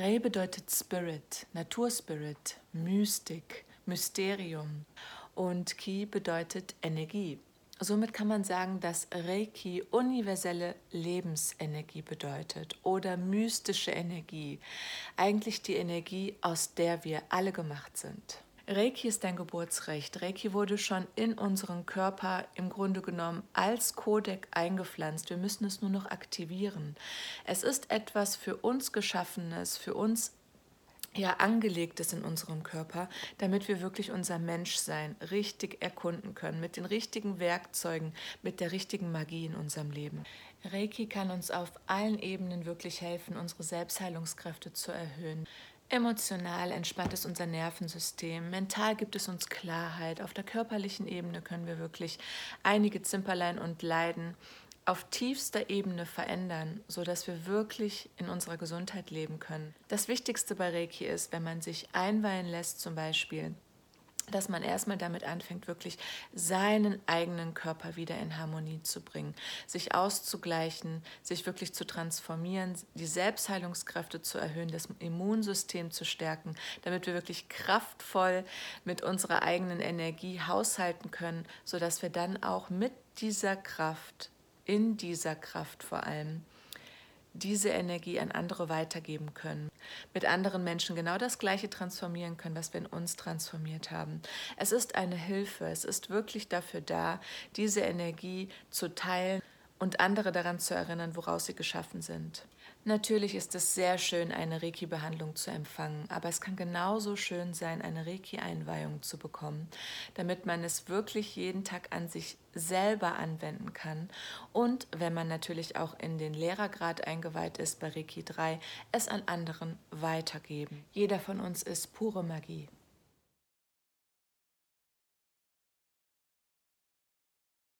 Rei bedeutet Spirit, Naturspirit, Mystik, Mysterium und Ki bedeutet Energie. Somit kann man sagen, dass Reiki universelle Lebensenergie bedeutet oder mystische Energie, eigentlich die Energie, aus der wir alle gemacht sind. Reiki ist dein Geburtsrecht. Reiki wurde schon in unseren Körper im Grunde genommen als Kodek eingepflanzt. Wir müssen es nur noch aktivieren. Es ist etwas für uns Geschaffenes, für uns ja angelegt ist in unserem Körper, damit wir wirklich unser Menschsein richtig erkunden können, mit den richtigen Werkzeugen, mit der richtigen Magie in unserem Leben. Reiki kann uns auf allen Ebenen wirklich helfen, unsere Selbstheilungskräfte zu erhöhen. Emotional entspannt es unser Nervensystem, mental gibt es uns Klarheit, auf der körperlichen Ebene können wir wirklich einige Zimperlein und Leiden auf tiefster Ebene verändern, sodass wir wirklich in unserer Gesundheit leben können. Das Wichtigste bei Reiki ist, wenn man sich einweihen lässt, zum Beispiel, dass man erstmal damit anfängt, wirklich seinen eigenen Körper wieder in Harmonie zu bringen, sich auszugleichen, sich wirklich zu transformieren, die Selbstheilungskräfte zu erhöhen, das Immunsystem zu stärken, damit wir wirklich kraftvoll mit unserer eigenen Energie haushalten können, sodass wir dann auch mit dieser Kraft in dieser Kraft vor allem diese Energie an andere weitergeben können, mit anderen Menschen genau das Gleiche transformieren können, was wir in uns transformiert haben. Es ist eine Hilfe, es ist wirklich dafür da, diese Energie zu teilen und andere daran zu erinnern, woraus sie geschaffen sind. Natürlich ist es sehr schön, eine Reiki-Behandlung zu empfangen, aber es kann genauso schön sein, eine Reiki-Einweihung zu bekommen, damit man es wirklich jeden Tag an sich selber anwenden kann und, wenn man natürlich auch in den Lehrergrad eingeweiht ist bei Reiki 3, es an anderen weitergeben. Jeder von uns ist pure Magie.